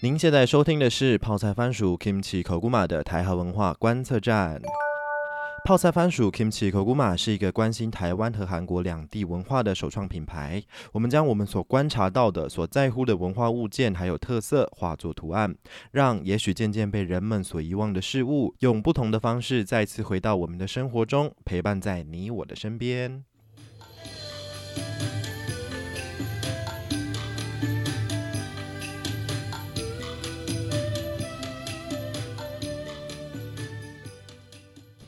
您现在收听的是泡菜番薯 Kimchi Koguma 的台韩文化观测站。泡菜番薯 Kimchi Koguma 是一个关心台湾和韩国两地文化的首创品牌。我们将我们所观察到的、所在乎的文化物件还有特色化作图案，让也许渐渐被人们所遗忘的事物，用不同的方式再次回到我们的生活中，陪伴在你我的身边。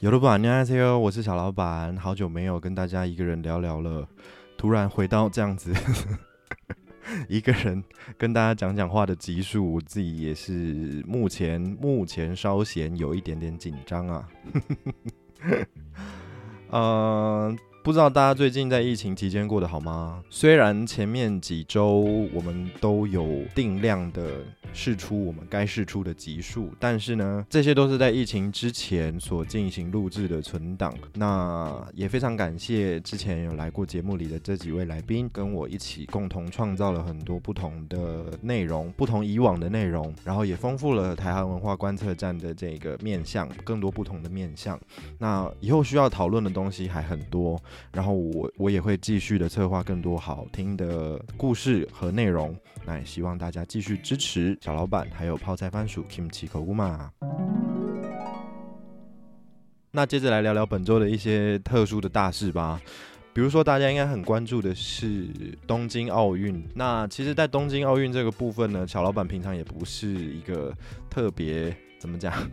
有老板，你好，C 我是小老板，好久没有跟大家一个人聊聊了，突然回到这样子 一个人跟大家讲讲话的集数，我自己也是目前目前稍显有一点点紧张啊，嗯。不知道大家最近在疫情期间过得好吗？虽然前面几周我们都有定量的试出我们该试出的集数，但是呢，这些都是在疫情之前所进行录制的存档。那也非常感谢之前有来过节目里的这几位来宾，跟我一起共同创造了很多不同的内容，不同以往的内容，然后也丰富了台湾文化观测站的这个面向，更多不同的面向。那以后需要讨论的东西还很多。然后我我也会继续的策划更多好听的故事和内容，那也希望大家继续支持小老板，还有泡菜番薯 Kimchi Koguma。那接着来聊聊本周的一些特殊的大事吧，比如说大家应该很关注的是东京奥运。那其实，在东京奥运这个部分呢，小老板平常也不是一个特别怎么讲。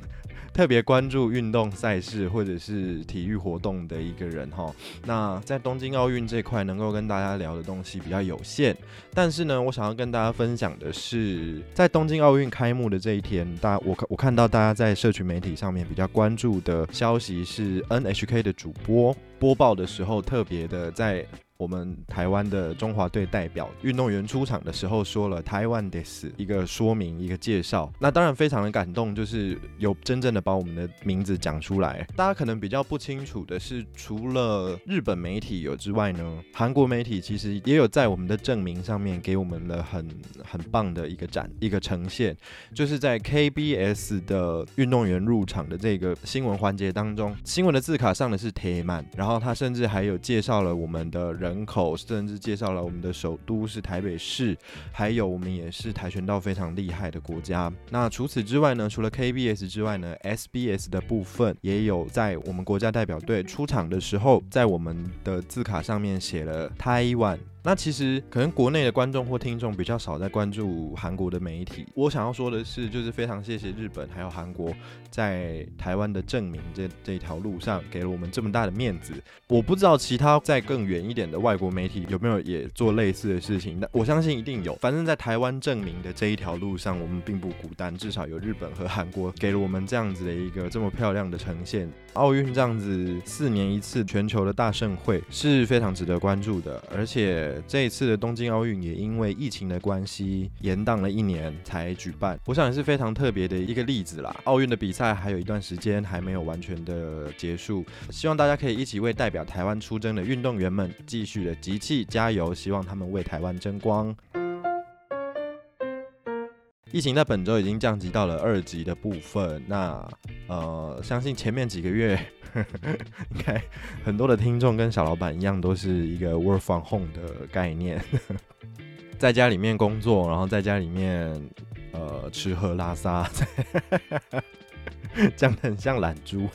特别关注运动赛事或者是体育活动的一个人哈，那在东京奥运这块能够跟大家聊的东西比较有限，但是呢，我想要跟大家分享的是，在东京奥运开幕的这一天，大我看我看到大家在社群媒体上面比较关注的消息是 NHK 的主播播报的时候特别的在。我们台湾的中华队代表运动员出场的时候说了“台湾 this” 一个说明一个介绍，那当然非常的感动，就是有真正的把我们的名字讲出来。大家可能比较不清楚的是，除了日本媒体有之外呢，韩国媒体其实也有在我们的证明上面给我们了很很棒的一个展一个呈现，就是在 KBS 的运动员入场的这个新闻环节当中，新闻的字卡上的是铁曼，然后他甚至还有介绍了我们的人。人口甚至介绍了我们的首都是台北市，还有我们也是跆拳道非常厉害的国家。那除此之外呢？除了 KBS 之外呢？SBS 的部分也有在我们国家代表队出场的时候，在我们的字卡上面写了 Taiwan。那其实可能国内的观众或听众比较少在关注韩国的媒体。我想要说的是，就是非常谢谢日本还有韩国在台湾的证明这这条路上给了我们这么大的面子。我不知道其他在更远一点的外国媒体有没有也做类似的事情，但我相信一定有。反正，在台湾证明的这一条路上，我们并不孤单，至少有日本和韩国给了我们这样子的一个这么漂亮的呈现。奥运这样子四年一次全球的大盛会是非常值得关注的，而且。这一次的东京奥运也因为疫情的关系延宕了一年才举办，我想也是非常特别的一个例子啦。奥运的比赛还有一段时间还没有完全的结束，希望大家可以一起为代表台湾出征的运动员们继续的集气加油，希望他们为台湾争光。疫情在本周已经降级到了二级的部分，那呃，相信前面几个月。应该很多的听众跟小老板一样，都是一个 work from home 的概念，在家里面工作，然后在家里面呃吃喝拉撒，讲的很像懒猪，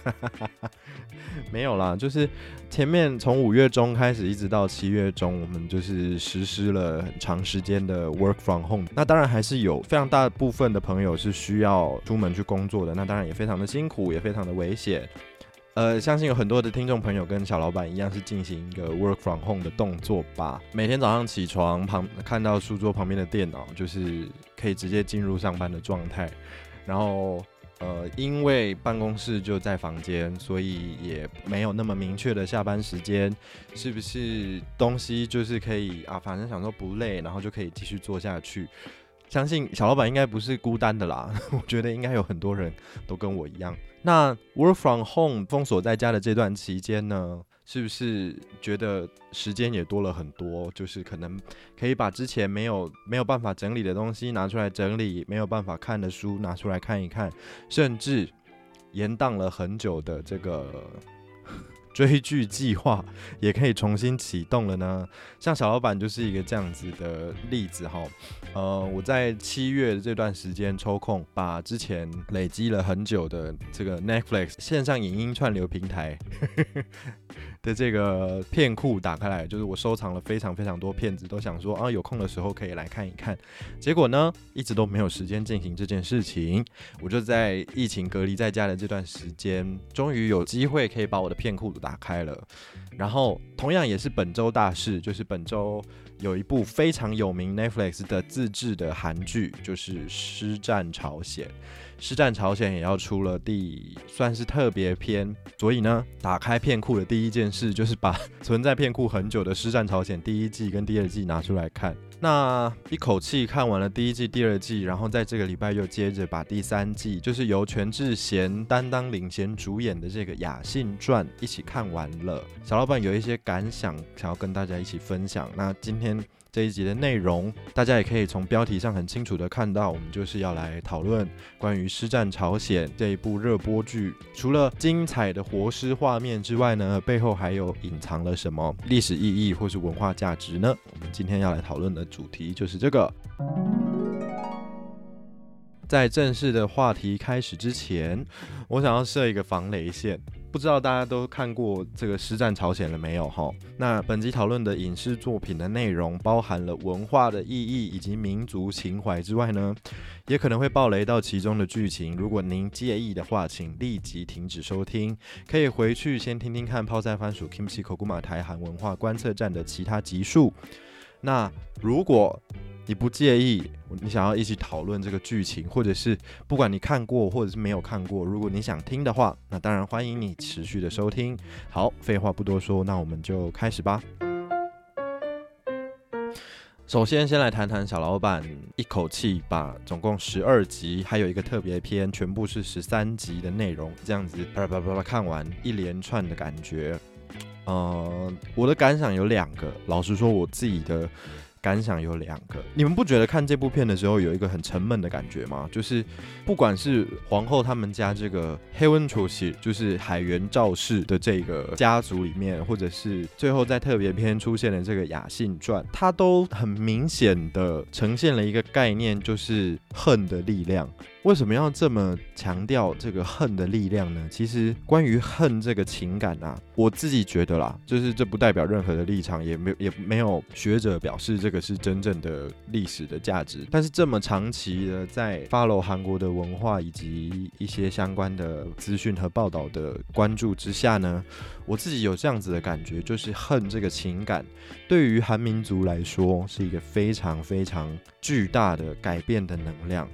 没有啦，就是前面从五月中开始一直到七月中，我们就是实施了很长时间的 work from home。那当然还是有非常大部分的朋友是需要出门去工作的，那当然也非常的辛苦，也非常的危险。呃，相信有很多的听众朋友跟小老板一样，是进行一个 work from home 的动作吧。每天早上起床旁看到书桌旁边的电脑，就是可以直接进入上班的状态。然后，呃，因为办公室就在房间，所以也没有那么明确的下班时间。是不是东西就是可以啊？反正想说不累，然后就可以继续做下去。相信小老板应该不是孤单的啦，我觉得应该有很多人都跟我一样。那 work from home 封锁在家的这段期间呢，是不是觉得时间也多了很多？就是可能可以把之前没有没有办法整理的东西拿出来整理，没有办法看的书拿出来看一看，甚至延宕了很久的这个。追剧计划也可以重新启动了呢，像小老板就是一个这样子的例子哈。呃，我在七月这段时间抽空，把之前累积了很久的这个 Netflix 线上影音串流平台 的这个片库打开来，就是我收藏了非常非常多片子，都想说啊有空的时候可以来看一看。结果呢，一直都没有时间进行这件事情。我就在疫情隔离在家的这段时间，终于有机会可以把我的片库。打开了，然后同样也是本周大事，就是本周有一部非常有名 Netflix 的自制的韩剧，就是《师战朝鲜》。《师战朝鲜》也要出了第算是特别篇，所以呢，打开片库的第一件事就是把存在片库很久的《师战朝鲜》第一季跟第二季拿出来看。那一口气看完了第一季、第二季，然后在这个礼拜又接着把第三季，就是由全智贤担当领衔主演的这个《雅信传》一起看完了。小老板有一些感想想要跟大家一起分享。那今天。这一集的内容，大家也可以从标题上很清楚的看到，我们就是要来讨论关于《师战朝鲜》这一部热播剧，除了精彩的活尸画面之外呢，背后还有隐藏了什么历史意义或是文化价值呢？我们今天要来讨论的主题就是这个。在正式的话题开始之前，我想要设一个防雷线。不知道大家都看过这个《师战朝鲜》了没有？哈，那本集讨论的影视作品的内容，包含了文化的意义以及民族情怀之外呢，也可能会爆雷到其中的剧情。如果您介意的话，请立即停止收听，可以回去先听听看泡菜番薯 Kimchi Kokuma 台韩文化观测站的其他集数。那如果你不介意，你想要一起讨论这个剧情，或者是不管你看过或者是没有看过，如果你想听的话，那当然欢迎你持续的收听。好，废话不多说，那我们就开始吧。首先，先来谈谈小老板一口气把总共十二集，还有一个特别篇，全部是十三集的内容，这样子啪啪啪啪看完一连串的感觉。呃，我的感想有两个，老实说，我自己的。感想有两个，你们不觉得看这部片的时候有一个很沉闷的感觉吗？就是不管是皇后他们家这个黑温楚喜，就是海原赵氏的这个家族里面，或者是最后在特别篇出现的这个雅信传，它都很明显的呈现了一个概念，就是恨的力量。为什么要这么强调这个恨的力量呢？其实关于恨这个情感啊，我自己觉得啦，就是这不代表任何的立场，也没也没有学者表示这个是真正的历史的价值。但是这么长期的在 follow 韩国的文化以及一些相关的资讯和报道的关注之下呢，我自己有这样子的感觉，就是恨这个情感对于韩民族来说是一个非常非常巨大的改变的能量。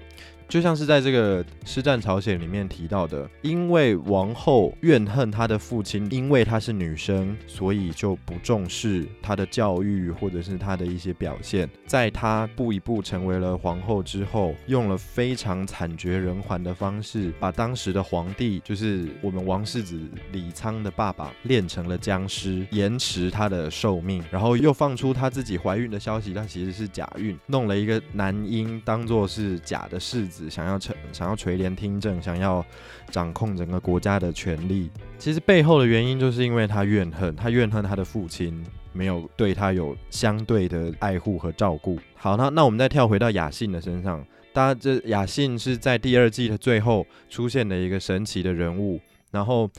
就像是在这个《师战朝鲜》里面提到的，因为王后怨恨她的父亲，因为她是女生，所以就不重视她的教育或者是她的一些表现。在她步一步成为了皇后之后，用了非常惨绝人寰的方式，把当时的皇帝，就是我们王世子李沧的爸爸，练成了僵尸，延迟他的寿命，然后又放出她自己怀孕的消息，但其实是假孕，弄了一个男婴当做是假的世子。想要垂想要垂帘听政，想要掌控整个国家的权力，其实背后的原因就是因为他怨恨，他怨恨他的父亲没有对他有相对的爱护和照顾。好，那那我们再跳回到雅信的身上，大家这雅信是在第二季的最后出现的一个神奇的人物，然后。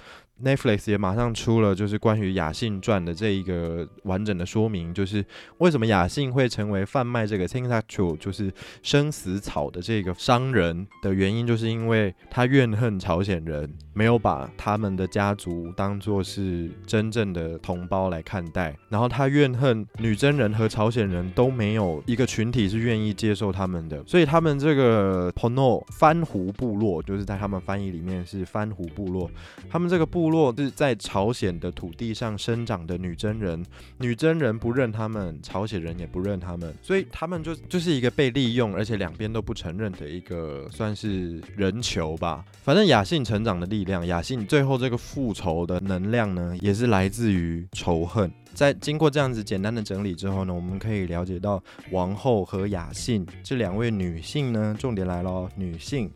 Netflix 也马上出了，就是关于雅信传的这一个完整的说明，就是为什么雅信会成为贩卖这个 t i n k a c h u 就是生死草的这个商人的原因，就是因为他怨恨朝鲜人没有把他们的家族当做是真正的同胞来看待，然后他怨恨女真人和朝鲜人都没有一个群体是愿意接受他们的，所以他们这个 Pono 番胡部落，就是在他们翻译里面是番胡部落，他们这个部。落是在朝鲜的土地上生长的女真人，女真人不认他们，朝鲜人也不认他们，所以他们就就是一个被利用，而且两边都不承认的一个算是人球吧。反正雅信成长的力量，雅信最后这个复仇的能量呢，也是来自于仇恨。在经过这样子简单的整理之后呢，我们可以了解到王后和雅信这两位女性呢，重点来了，女性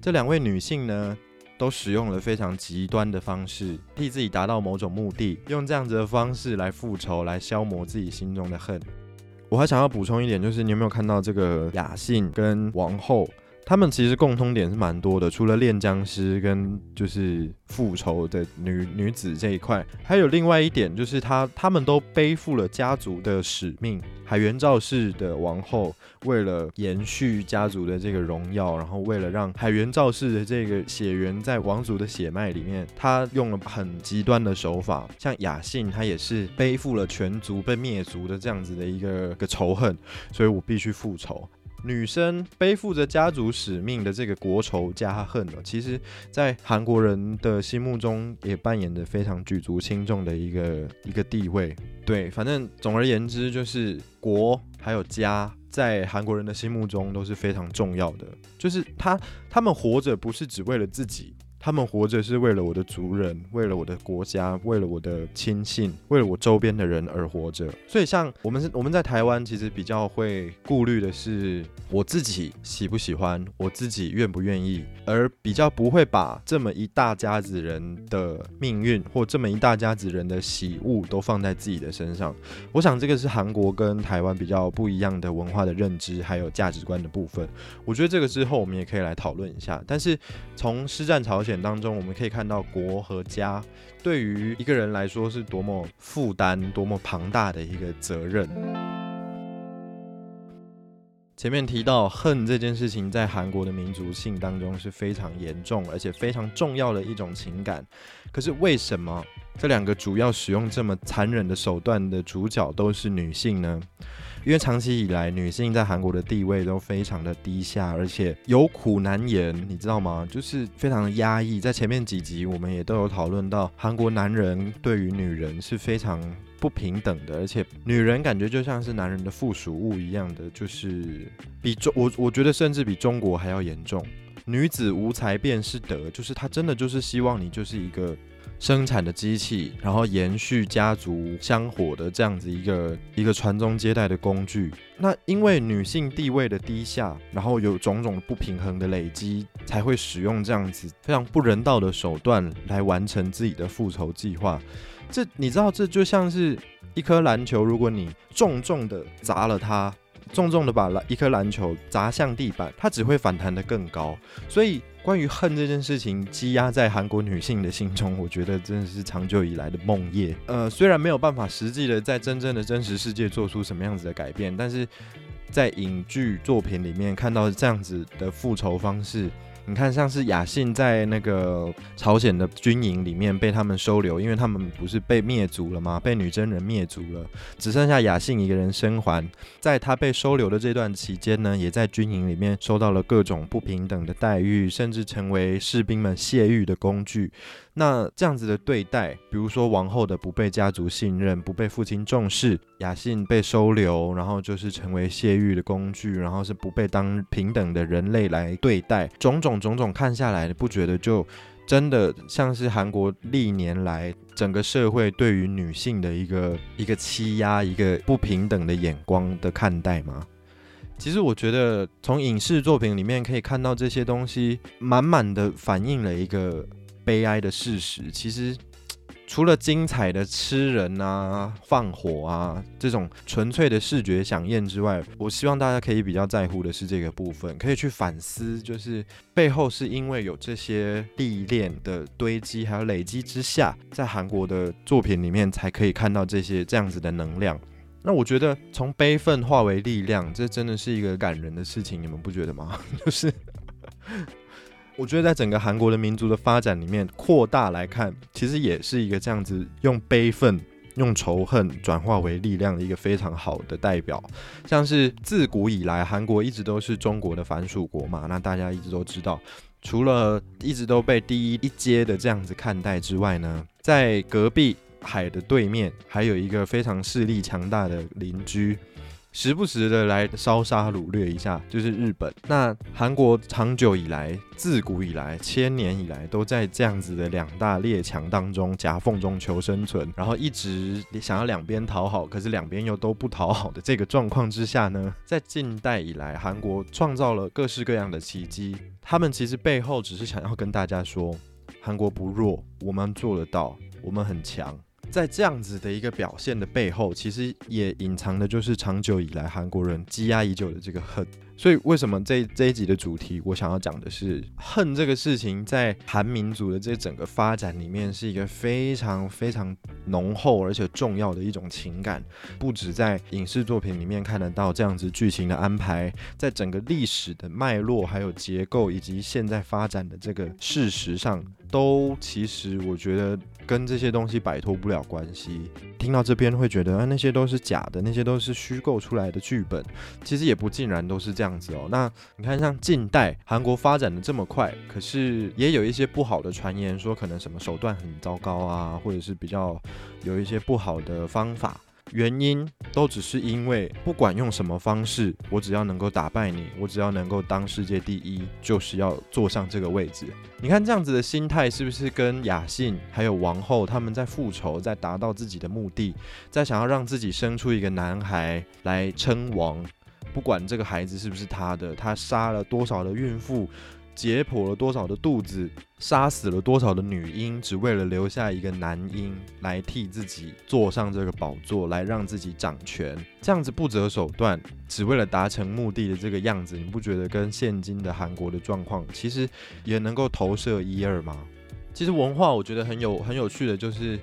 这两位女性呢，都使用了非常极端的方式，替自己达到某种目的，用这样子的方式来复仇，来消磨自己心中的恨。我还想要补充一点，就是你有没有看到这个雅信跟王后？他们其实共通点是蛮多的，除了练僵尸跟就是复仇的女女子这一块，还有另外一点就是他他们都背负了家族的使命。海原赵氏的王后为了延续家族的这个荣耀，然后为了让海原赵氏的这个血缘在王族的血脉里面，他用了很极端的手法。像雅信，他也是背负了全族被灭族的这样子的一个个仇恨，所以我必须复仇。女生背负着家族使命的这个国仇家恨呢，其实，在韩国人的心目中也扮演着非常举足轻重的一个一个地位。对，反正总而言之，就是国还有家，在韩国人的心目中都是非常重要的。就是他他们活着不是只为了自己。他们活着是为了我的族人，为了我的国家，为了我的亲信，为了我周边的人而活着。所以，像我们是我们在台湾，其实比较会顾虑的是我自己喜不喜欢，我自己愿不愿意，而比较不会把这么一大家子人的命运或这么一大家子人的喜恶都放在自己的身上。我想这个是韩国跟台湾比较不一样的文化的认知还有价值观的部分。我觉得这个之后我们也可以来讨论一下。但是从施战朝鲜。当中，我们可以看到国和家对于一个人来说是多么负担、多么庞大的一个责任。前面提到恨这件事情，在韩国的民族性当中是非常严重而且非常重要的一种情感。可是为什么这两个主要使用这么残忍的手段的主角都是女性呢？因为长期以来，女性在韩国的地位都非常的低下，而且有苦难言，你知道吗？就是非常的压抑。在前面几集，我们也都有讨论到，韩国男人对于女人是非常不平等的，而且女人感觉就像是男人的附属物一样的，就是比中我我觉得甚至比中国还要严重。女子无才便是德，就是她真的就是希望你就是一个。生产的机器，然后延续家族香火的这样子一个一个传宗接代的工具。那因为女性地位的低下，然后有种种不平衡的累积，才会使用这样子非常不人道的手段来完成自己的复仇计划。这你知道，这就像是一颗篮球，如果你重重的砸了它。重重的把篮一颗篮球砸向地板，它只会反弹得更高。所以，关于恨这件事情积压在韩国女性的心中，我觉得真的是长久以来的梦魇。呃，虽然没有办法实际的在真正的真实世界做出什么样子的改变，但是在影剧作品里面看到这样子的复仇方式。你看，像是雅信在那个朝鲜的军营里面被他们收留，因为他们不是被灭族了吗？被女真人灭族了，只剩下雅信一个人生还。在他被收留的这段期间呢，也在军营里面受到了各种不平等的待遇，甚至成为士兵们泄欲的工具。那这样子的对待，比如说王后的不被家族信任，不被父亲重视；雅信被收留，然后就是成为泄欲的工具，然后是不被当平等的人类来对待。种种种种看下来，不觉得就真的像是韩国历年来整个社会对于女性的一个一个欺压、一个不平等的眼光的看待吗？其实我觉得从影视作品里面可以看到这些东西，满满的反映了一个。悲哀的事实，其实除了精彩的吃人啊、放火啊这种纯粹的视觉响应之外，我希望大家可以比较在乎的是这个部分，可以去反思，就是背后是因为有这些历练的堆积还有累积之下，在韩国的作品里面才可以看到这些这样子的能量。那我觉得从悲愤化为力量，这真的是一个感人的事情，你们不觉得吗？就是。我觉得在整个韩国的民族的发展里面，扩大来看，其实也是一个这样子用悲愤、用仇恨转化为力量的一个非常好的代表。像是自古以来，韩国一直都是中国的藩属国嘛，那大家一直都知道。除了一直都被第一一阶的这样子看待之外呢，在隔壁海的对面还有一个非常势力强大的邻居。时不时的来烧杀掳掠一下，就是日本。那韩国长久以来、自古以来、千年以来，都在这样子的两大列强当中夹缝中求生存，然后一直想要两边讨好，可是两边又都不讨好的这个状况之下呢，在近代以来，韩国创造了各式各样的奇迹。他们其实背后只是想要跟大家说，韩国不弱，我们做得到，我们很强。在这样子的一个表现的背后，其实也隐藏的就是长久以来韩国人积压已久的这个恨。所以，为什么这这一集的主题我想要讲的是恨这个事情，在韩民族的这整个发展里面，是一个非常非常浓厚而且重要的一种情感。不止在影视作品里面看得到这样子剧情的安排，在整个历史的脉络、还有结构以及现在发展的这个事实上，都其实我觉得。跟这些东西摆脱不了关系。听到这边会觉得，啊，那些都是假的，那些都是虚构出来的剧本。其实也不尽然都是这样子哦。那你看，像近代韩国发展的这么快，可是也有一些不好的传言，说可能什么手段很糟糕啊，或者是比较有一些不好的方法。原因都只是因为，不管用什么方式，我只要能够打败你，我只要能够当世界第一，就是要坐上这个位置。你看这样子的心态，是不是跟雅信还有王后他们在复仇，在达到自己的目的，在想要让自己生出一个男孩来称王？不管这个孩子是不是他的，他杀了多少的孕妇？解剖了多少的肚子，杀死了多少的女婴，只为了留下一个男婴来替自己坐上这个宝座，来让自己掌权，这样子不择手段，只为了达成目的的这个样子，你不觉得跟现今的韩国的状况其实也能够投射一二吗？其实文化我觉得很有很有趣的，就是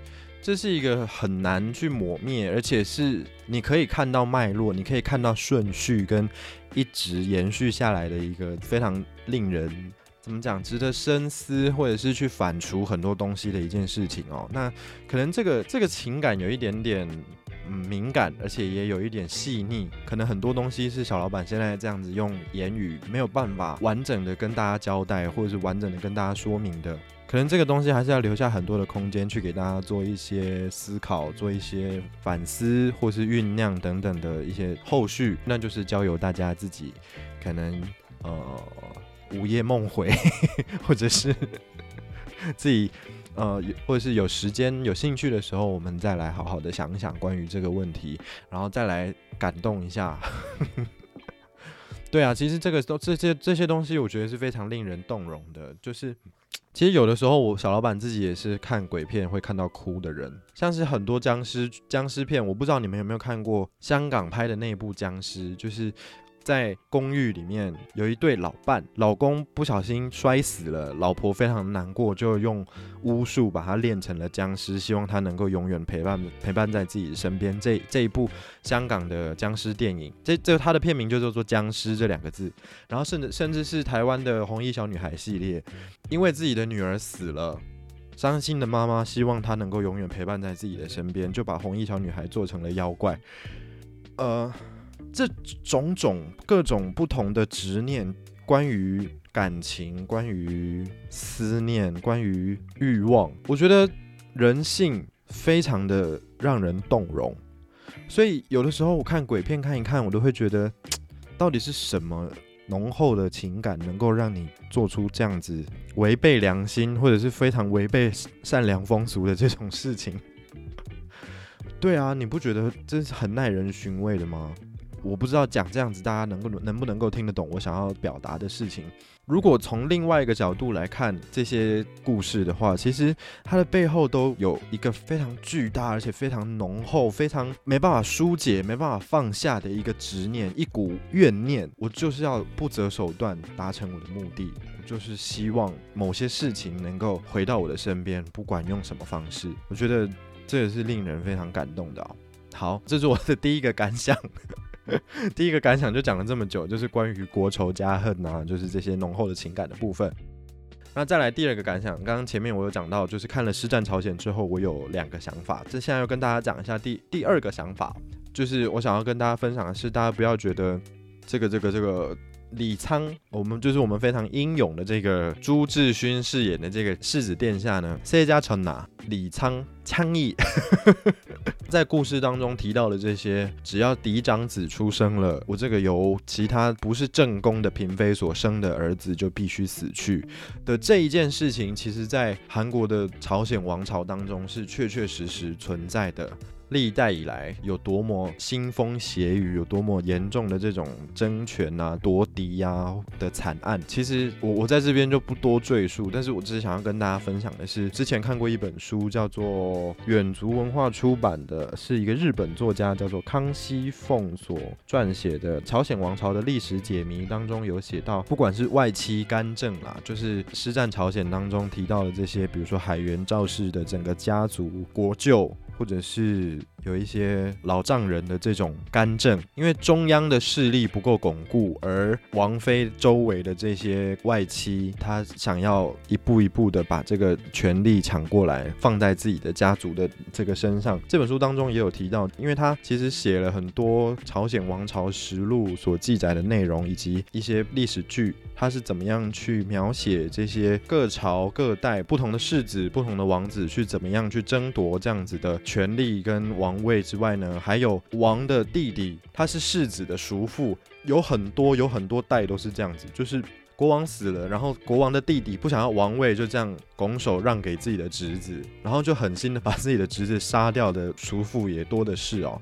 这是一个很难去抹灭，而且是你可以看到脉络，你可以看到顺序跟。一直延续下来的一个非常令人怎么讲，值得深思，或者是去反刍很多东西的一件事情哦。那可能这个这个情感有一点点嗯敏感，而且也有一点细腻。可能很多东西是小老板现在这样子用言语没有办法完整的跟大家交代，或者是完整的跟大家说明的。可能这个东西还是要留下很多的空间去给大家做一些思考，做一些反思，或是酝酿等等的一些后续，那就是交由大家自己，可能呃午夜梦回，或者是 自己呃或者是有时间有兴趣的时候，我们再来好好的想一想关于这个问题，然后再来感动一下。对啊，其实这个都这些这些东西，我觉得是非常令人动容的，就是。其实有的时候，我小老板自己也是看鬼片会看到哭的人，像是很多僵尸僵尸片，我不知道你们有没有看过香港拍的那部僵尸，就是。在公寓里面有一对老伴，老公不小心摔死了，老婆非常难过，就用巫术把他练成了僵尸，希望他能够永远陪伴陪伴在自己身边。这这一部香港的僵尸电影，这这他的片名就叫做《僵尸》这两个字。然后甚至甚至是台湾的红衣小女孩系列，因为自己的女儿死了，伤心的妈妈希望她能够永远陪伴在自己的身边，就把红衣小女孩做成了妖怪。呃。这种种各种不同的执念，关于感情，关于思念，关于欲望，我觉得人性非常的让人动容。所以有的时候我看鬼片看一看，我都会觉得，到底是什么浓厚的情感能够让你做出这样子违背良心，或者是非常违背善良风俗的这种事情？对啊，你不觉得这是很耐人寻味的吗？我不知道讲这样子，大家能够能不能够听得懂我想要表达的事情。如果从另外一个角度来看这些故事的话，其实它的背后都有一个非常巨大而且非常浓厚、非常没办法疏解、没办法放下的一个执念、一股怨念。我就是要不择手段达成我的目的，我就是希望某些事情能够回到我的身边，不管用什么方式。我觉得这也是令人非常感动的。好，这是我的第一个感想。第一个感想就讲了这么久，就是关于国仇家恨啊，就是这些浓厚的情感的部分。那再来第二个感想，刚刚前面我有讲到，就是看了《师战朝鲜》之后，我有两个想法。这现在要跟大家讲一下第第二个想法，就是我想要跟大家分享的是，大家不要觉得这个这个这个李沧，我们就是我们非常英勇的这个朱智勋饰演的这个世子殿下呢，谢家成哪李沧枪义，在故事当中提到的这些，只要嫡长子出生了，我这个由其他不是正宫的嫔妃所生的儿子就必须死去的这一件事情，其实在韩国的朝鲜王朝当中是确确实实存在的。历代以来有多么腥风血雨，有多么严重的这种争权啊、夺嫡呀的惨案，其实我我在这边就不多赘述。但是我只是想要跟大家分享的是，之前看过一本书，叫做远足文化出版的，是一个日本作家叫做康熙凤所撰写的《朝鲜王朝的历史解谜》当中有写到，不管是外戚干政啦，就是师战朝鲜当中提到的这些，比如说海原赵氏的整个家族国舅。或者是有一些老丈人的这种干政，因为中央的势力不够巩固，而王妃周围的这些外戚，他想要一步一步的把这个权力抢过来，放在自己的家族的这个身上。这本书当中也有提到，因为他其实写了很多朝鲜王朝实录所记载的内容，以及一些历史剧。他是怎么样去描写这些各朝各代不同的世子、不同的王子去怎么样去争夺这样子的权力跟王位之外呢？还有王的弟弟，他是世子的叔父，有很多有很多代都是这样子，就是国王死了，然后国王的弟弟不想要王位，就这样。拱手让给自己的侄子，然后就狠心的把自己的侄子杀掉的叔父也多的是哦。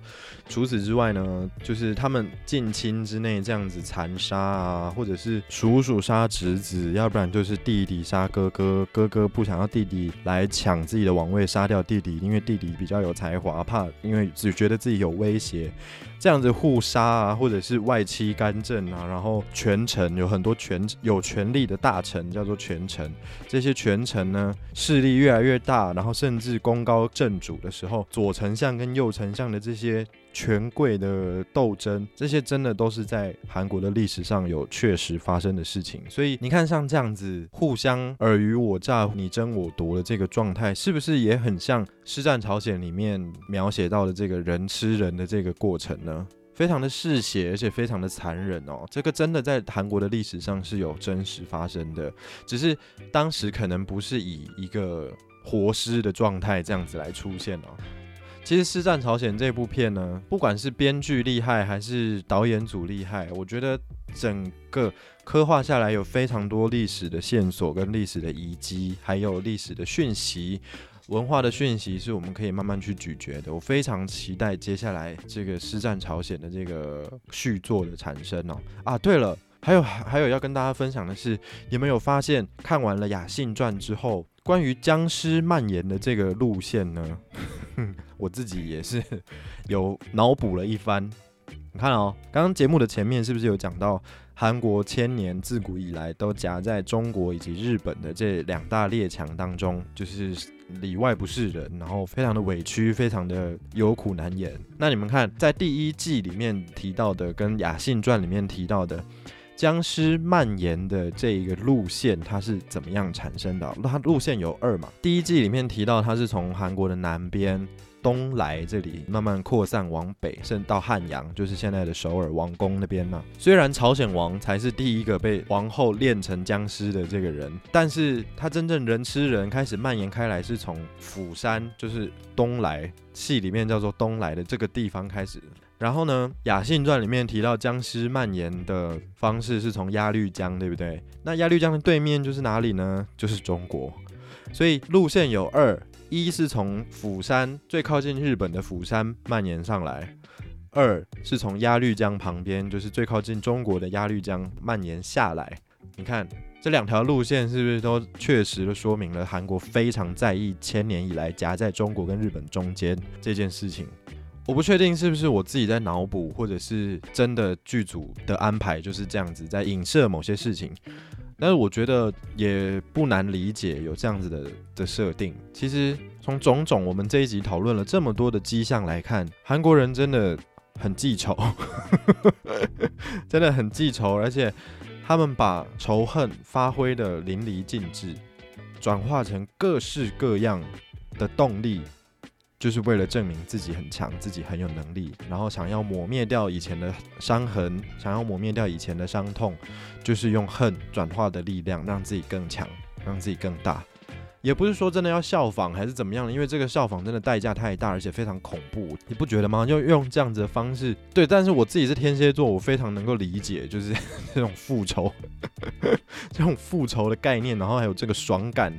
除此之外呢，就是他们近亲之内这样子残杀啊，或者是叔叔杀侄子，要不然就是弟弟杀哥哥，哥哥不想要弟弟来抢自己的王位，杀掉弟弟，因为弟弟比较有才华，怕因为只觉得自己有威胁，这样子互杀啊，或者是外戚干政啊，然后权臣有很多权有权力的大臣叫做权臣，这些权臣。呢，势力越来越大，然后甚至功高震主的时候，左丞相跟右丞相的这些权贵的斗争，这些真的都是在韩国的历史上有确实发生的事情。所以你看，像这样子互相尔虞我诈、你争我夺的这个状态，是不是也很像《师战朝鲜》里面描写到的这个人吃人的这个过程呢？非常的嗜血，而且非常的残忍哦。这个真的在韩国的历史上是有真实发生的，只是当时可能不是以一个活尸的状态这样子来出现哦。其实《师战朝鲜》这部片呢，不管是编剧厉害还是导演组厉害，我觉得整个刻画下来有非常多历史的线索跟历史的遗迹，还有历史的讯息。文化的讯息是我们可以慢慢去咀嚼的。我非常期待接下来这个《师战朝鲜》的这个续作的产生哦。啊，对了，还有还有要跟大家分享的是，有没有发现看完了《雅信传》之后，关于僵尸蔓延的这个路线呢？我自己也是有脑补了一番。你看哦，刚刚节目的前面是不是有讲到？韩国千年自古以来都夹在中国以及日本的这两大列强当中，就是里外不是人，然后非常的委屈，非常的有苦难言。那你们看，在第一季里面提到的，跟《雅信传》里面提到的僵尸蔓延的这一个路线，它是怎么样产生的？它路线有二嘛？第一季里面提到，它是从韩国的南边。东来这里慢慢扩散往北，甚至到汉阳，就是现在的首尔王宫那边呢。虽然朝鲜王才是第一个被王后炼成僵尸的这个人，但是他真正人吃人开始蔓延开来，是从釜山，就是东来戏里面叫做东来的这个地方开始。然后呢，《雅信传》里面提到僵尸蔓延的方式是从鸭绿江，对不对？那鸭绿江的对面就是哪里呢？就是中国。所以路线有二。一是从釜山最靠近日本的釜山蔓延上来，二是从鸭绿江旁边，就是最靠近中国的鸭绿江蔓延下来。你看这两条路线是不是都确实的说明了韩国非常在意千年以来夹在中国跟日本中间这件事情？我不确定是不是我自己在脑补，或者是真的剧组的安排就是这样子在影射某些事情。但是我觉得也不难理解有这样子的的设定。其实从种种我们这一集讨论了这么多的迹象来看，韩国人真的很记仇，真的很记仇，而且他们把仇恨发挥的淋漓尽致，转化成各式各样的动力。就是为了证明自己很强，自己很有能力，然后想要抹灭掉以前的伤痕，想要抹灭掉以前的伤痛，就是用恨转化的力量，让自己更强，让自己更大。也不是说真的要效仿还是怎么样，因为这个效仿真的代价太大，而且非常恐怖，你不觉得吗？就用这样子的方式，对。但是我自己是天蝎座，我非常能够理解，就是 这种复仇，这种复仇的概念，然后还有这个爽感。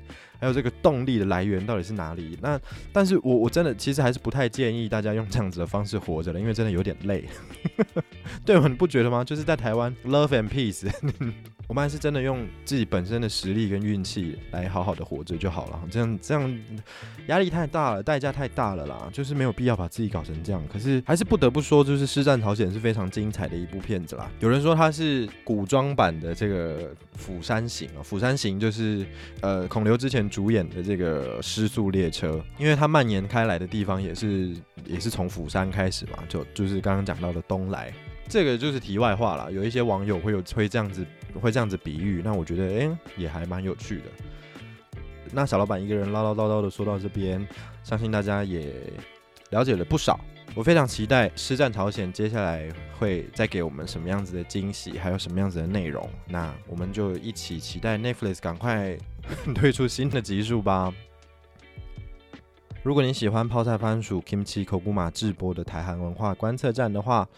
还有这个动力的来源到底是哪里？那但是我我真的其实还是不太建议大家用这样子的方式活着了，因为真的有点累。对，我你不觉得吗？就是在台湾，love and peace，我们还是真的用自己本身的实力跟运气来好好的活着就好了。这样这样压力太大了，代价太大了啦，就是没有必要把自己搞成这样。可是还是不得不说，就是《师战朝鲜》是非常精彩的一部片子啦。有人说它是古装版的这个《釜山行》啊，《釜山行》就是呃孔刘之前。主演的这个失速列车，因为它蔓延开来的地方也是也是从釜山开始嘛，就就是刚刚讲到的东来，这个就是题外话了。有一些网友会有会这样子会这样子比喻，那我觉得哎也还蛮有趣的。那小老板一个人唠唠叨叨的说到这边，相信大家也了解了不少。我非常期待《师战朝鲜》接下来会再给我们什么样子的惊喜，还有什么样子的内容。那我们就一起期待 Netflix 赶快 推出新的集数吧。如果你喜欢泡菜番薯 Kimchi 口古马制播的台韩文化观测站的话，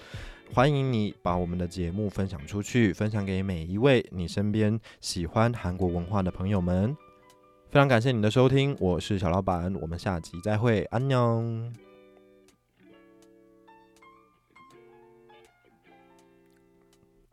欢迎你把我们的节目分享出去，分享给每一位你身边喜欢韩国文化的朋友们。非常感谢你的收听，我是小老板，我们下集再会，安妞。